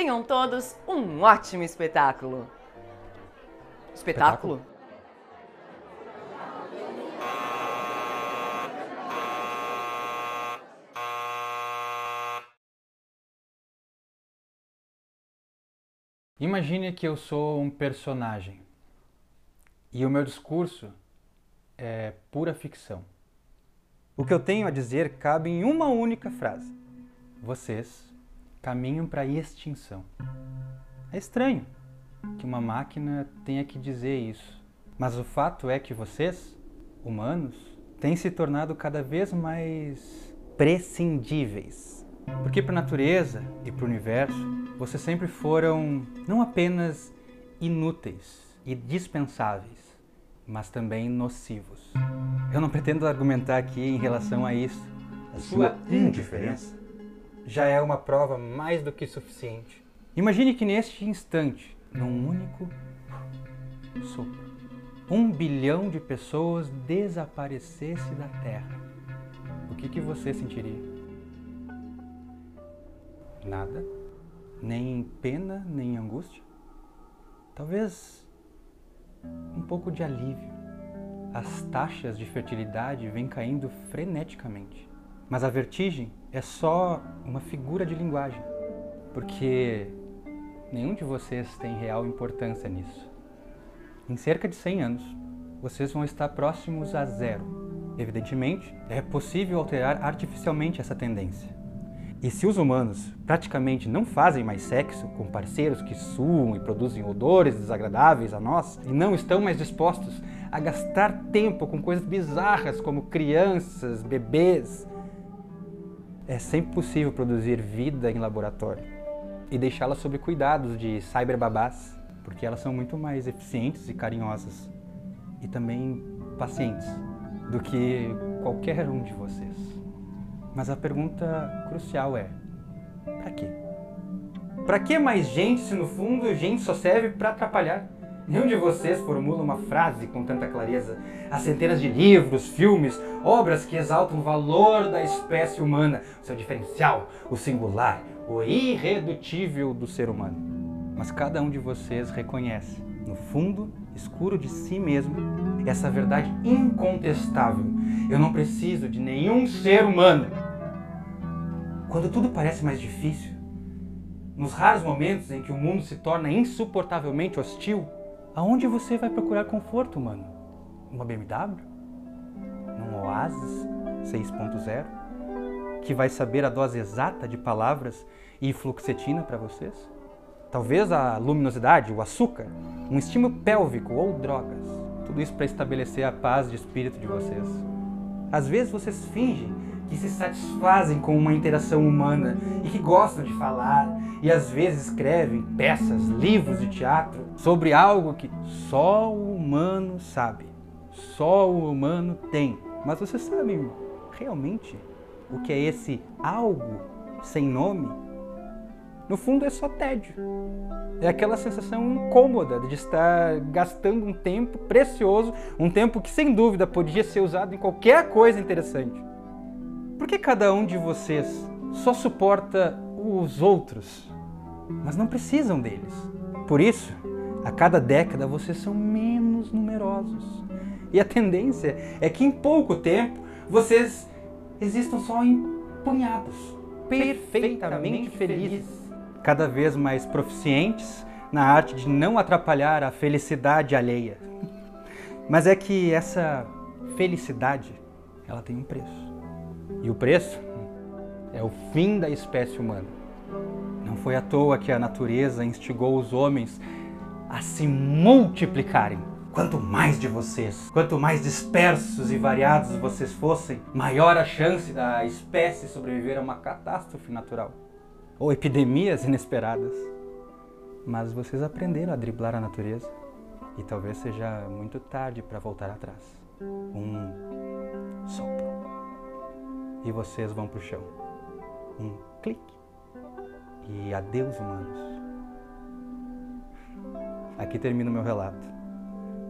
Tenham todos um ótimo espetáculo. Espetáculo? Imagine que eu sou um personagem e o meu discurso é pura ficção. O que eu tenho a dizer cabe em uma única frase: Vocês caminham para a extinção. É estranho que uma máquina tenha que dizer isso, mas o fato é que vocês, humanos, têm se tornado cada vez mais prescindíveis. Porque para a natureza e para o universo, vocês sempre foram não apenas inúteis e dispensáveis, mas também nocivos. Eu não pretendo argumentar aqui em relação a isso. A sua indiferença já é uma prova mais do que suficiente. Imagine que neste instante, num único sopro, um bilhão de pessoas desaparecesse da Terra. O que, que você sentiria? Nada? Nem pena, nem angústia? Talvez um pouco de alívio. As taxas de fertilidade vêm caindo freneticamente. Mas a vertigem é só uma figura de linguagem, porque nenhum de vocês tem real importância nisso. Em cerca de 100 anos, vocês vão estar próximos a zero. Evidentemente, é possível alterar artificialmente essa tendência. E se os humanos praticamente não fazem mais sexo com parceiros que suam e produzem odores desagradáveis a nós e não estão mais dispostos a gastar tempo com coisas bizarras como crianças, bebês, é sempre possível produzir vida em laboratório e deixá-la sob cuidados de cyberbabás, porque elas são muito mais eficientes e carinhosas e também pacientes do que qualquer um de vocês. Mas a pergunta crucial é: para quê? Para que mais gente se no fundo gente só serve para atrapalhar? Nenhum de vocês formula uma frase com tanta clareza. Há centenas de livros, filmes, obras que exaltam o valor da espécie humana, o seu diferencial, o singular, o irredutível do ser humano. Mas cada um de vocês reconhece, no fundo escuro de si mesmo, essa verdade incontestável. Eu não preciso de nenhum ser humano. Quando tudo parece mais difícil, nos raros momentos em que o mundo se torna insuportavelmente hostil, aonde você vai procurar conforto, mano? Uma BMW? Num Oasis 6.0? Que vai saber a dose exata de palavras e fluoxetina para vocês? Talvez a luminosidade, o açúcar, um estímulo pélvico ou drogas. Tudo isso para estabelecer a paz de espírito de vocês. Às vezes vocês fingem que se satisfazem com uma interação humana e que gostam de falar, e às vezes escrevem peças, livros de teatro sobre algo que só o humano sabe, só o humano tem. Mas vocês sabem realmente o que é esse algo sem nome? No fundo é só tédio. É aquela sensação incômoda de estar gastando um tempo precioso, um tempo que sem dúvida podia ser usado em qualquer coisa interessante. Por que cada um de vocês só suporta os outros, mas não precisam deles? Por isso, a cada década vocês são menos numerosos. E a tendência é que em pouco tempo vocês existam só em punhados, perfeitamente felizes, cada vez mais proficientes na arte de não atrapalhar a felicidade alheia. Mas é que essa felicidade, ela tem um preço. E o preço é o fim da espécie humana. Não foi à toa que a natureza instigou os homens a se multiplicarem. Quanto mais de vocês, quanto mais dispersos e variados vocês fossem, maior a chance da espécie sobreviver a uma catástrofe natural ou epidemias inesperadas. Mas vocês aprenderam a driblar a natureza e talvez seja muito tarde para voltar atrás. Um sopro e vocês vão pro chão. Um clique e adeus humanos. Aqui termina o meu relato.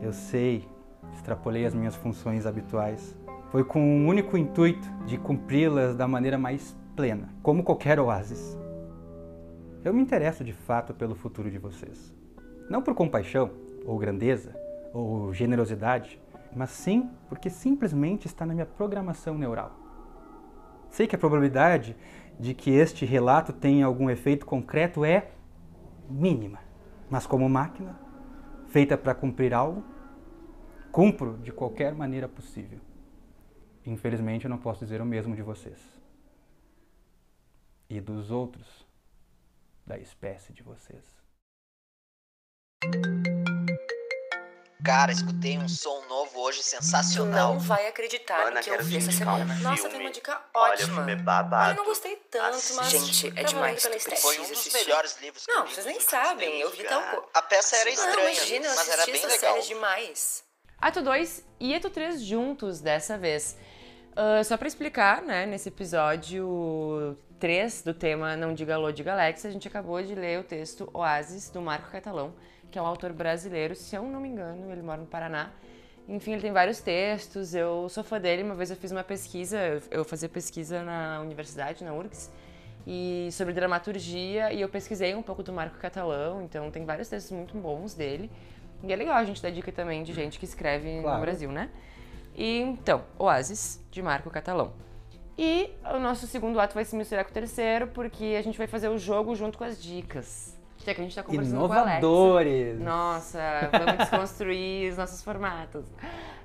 Eu sei, extrapolei as minhas funções habituais. Foi com o único intuito de cumpri-las da maneira mais plena, como qualquer oásis. Eu me interesso de fato pelo futuro de vocês. Não por compaixão, ou grandeza, ou generosidade, mas sim porque simplesmente está na minha programação neural. Sei que a probabilidade de que este relato tenha algum efeito concreto é mínima. Mas como máquina, feita para cumprir algo, cumpro de qualquer maneira possível. Infelizmente, eu não posso dizer o mesmo de vocês. E dos outros da espécie de vocês. Cara, escutei um som novo hoje sensacional. Não vai acreditar Ana, no que eu vi essa semana. um Nossa, tem uma dica Olha, o ótima. filme é babado. Ai, não gostei tanto, Assiste. mas. Gente, é demais. Foi um dos melhores livros que eu Não, vocês nem sabem. Eu vi tal coisa. A peça era Não, estranha, imagina, eu mas era assisti bem essa legal. série demais. Ato 2 e Ato 3 juntos dessa vez. Ah, só pra explicar, né, nesse episódio 3 do tema Não Diga Alô, Diga Alex, a gente acabou de ler o texto Oasis, do Marco Catalão, que é um autor brasileiro, se eu não me engano, ele mora no Paraná. Enfim, ele tem vários textos, eu sou fã dele, uma vez eu fiz uma pesquisa, eu- fazia pesquisa na universidade, na URGS, e sobre dramaturgia, e eu pesquisei um pouco do Marco Catalão, então tem vários textos muito bons dele. E é legal a gente dar dica também de gente que escreve Claro. no Brasil, né? E então, Oasis, de Marco Catalão. E o nosso segundo ato vai se misturar com o terceiro, porque a gente vai fazer o jogo junto com as dicas. Já que a gente tá conversando com a Alexa. Inovadores! Nossa, vamos desconstruir os nossos formatos.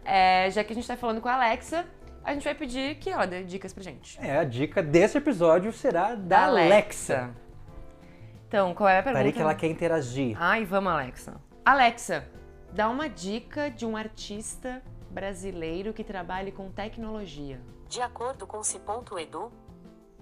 É, já que a gente tá falando com a Alexa, a gente vai pedir que ela dê dicas pra gente. É, a dica desse episódio será da Alexa. Então, qual é a pergunta? Parei que ela quer interagir. Ai, vamos, Alexa. Alexa, dá uma dica de um artista brasileiro que trabalhe com tecnologia. De acordo com ci.edu,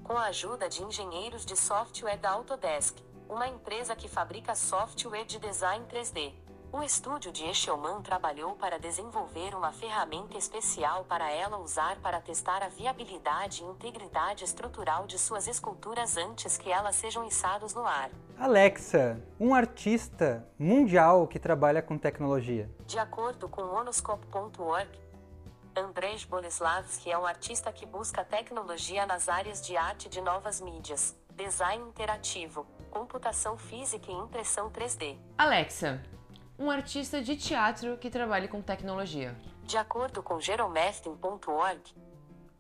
com a ajuda de engenheiros de software da Autodesk, uma empresa que fabrica software de design 3D. O estúdio de Echelman trabalhou para desenvolver uma ferramenta especial para ela usar para testar a viabilidade e integridade estrutural de suas esculturas antes que elas sejam içadas no ar. Alexa, um artista mundial que trabalha com tecnologia. De acordo com onoscope.org, Andrzej Boleslavski é um artista que busca tecnologia nas áreas de arte de novas mídias, design interativo, computação física e impressão 3D. Alexa, um artista de teatro que trabalhe com tecnologia. De acordo com Jeromeftin.org,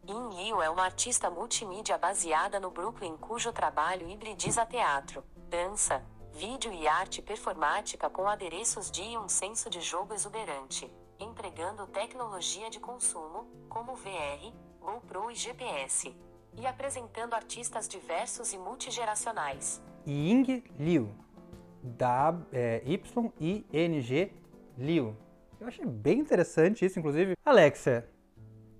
In Liu é uma artista multimídia baseada no Brooklyn cujo trabalho hibridiza teatro, dança, vídeo e arte performática com adereços de e um senso de jogo exuberante, empregando tecnologia de consumo, como VR, GoPro e GPS, e apresentando artistas diversos e multigeracionais. Ying Liu. Da, é, Y-I-N-G Liu. Eu achei bem interessante isso, inclusive. Alexa,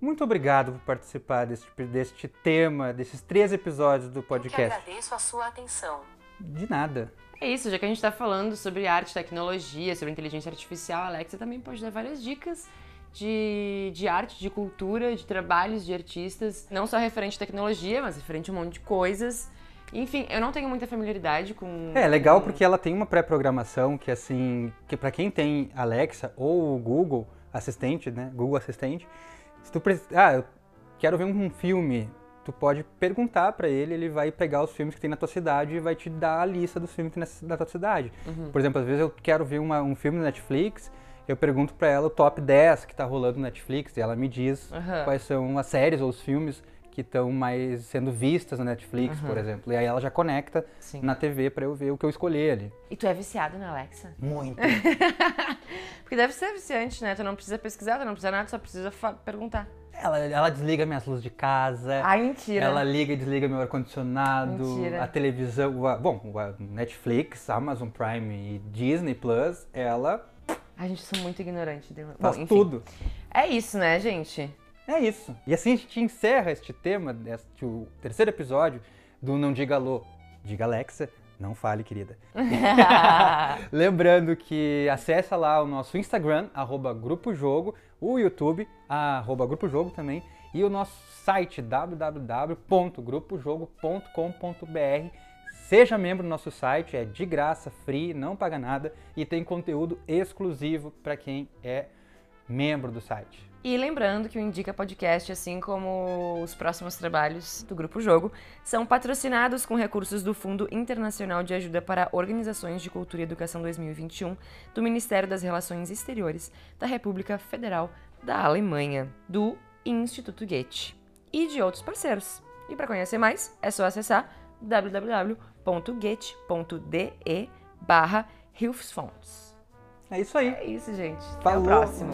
muito obrigado por participar deste, deste tema, desses três episódios do Eu que podcast. agradeço a sua atenção. De nada. É isso, já que a gente tá falando sobre arte, tecnologia, sobre inteligência artificial, a Alexa também pode dar várias dicas de, de arte, de cultura, de trabalhos de artistas, não só referente à tecnologia, mas referente a um monte de coisas. Enfim, eu não tenho muita familiaridade com. É legal com- porque ela tem uma pré-programação que assim, que para quem tem Alexa ou Google Assistente, né, Google Assistente, se tu pre- ah, eu quero ver um filme, tu pode perguntar para ele, ele vai pegar os filmes que tem na tua cidade e vai te dar a lista dos filmes que tem na, tua cidade. Por exemplo, às vezes eu quero ver uma- um filme no Netflix, eu pergunto para ela o top 10 que tá rolando no Netflix e ela me diz Aham. quais são as séries ou os filmes que estão mais sendo vistas na Netflix, por exemplo. E aí ela já conecta Sim. na TV para eu ver o que eu escolher ali. E tu é viciado na Alexa? Muito. Porque deve ser viciante, né? Tu não precisa pesquisar, tu não precisa nada, só precisa perguntar. Ela, ela desliga minhas luzes de casa. Ai, mentira. Ela liga e desliga meu ar-condicionado, a televisão, o- bom, o Netflix, Amazon Prime e Disney Plus, ela Ai, gente, eu sou muito ignorante. Bom, faz enfim. tudo. É isso, né, gente? É isso. E assim a gente encerra este tema, este, o terceiro episódio do Não Diga Alô. Diga Alexa, não fale, querida. Lembrando que acessa lá o nosso Instagram, arroba Grupo Jogo, o YouTube, arroba Grupo Jogo também, e o nosso site www.grupojogo.com.br. Seja membro do nosso site, é de graça, free, não paga nada e tem conteúdo exclusivo para quem é membro do site. E lembrando que o Indica Podcast, assim como os próximos trabalhos do Grupo Jogo, são patrocinados com recursos do Fundo Internacional de Ajuda para Organizações de Cultura e Educação 2021 do Ministério das Relações Exteriores da República Federal da Alemanha, do Instituto Goethe e de outros parceiros. E para conhecer mais, é só acessar www.goethe.de barra Hilfsfonds. É isso aí. É isso, gente. Até Falou. o próximo.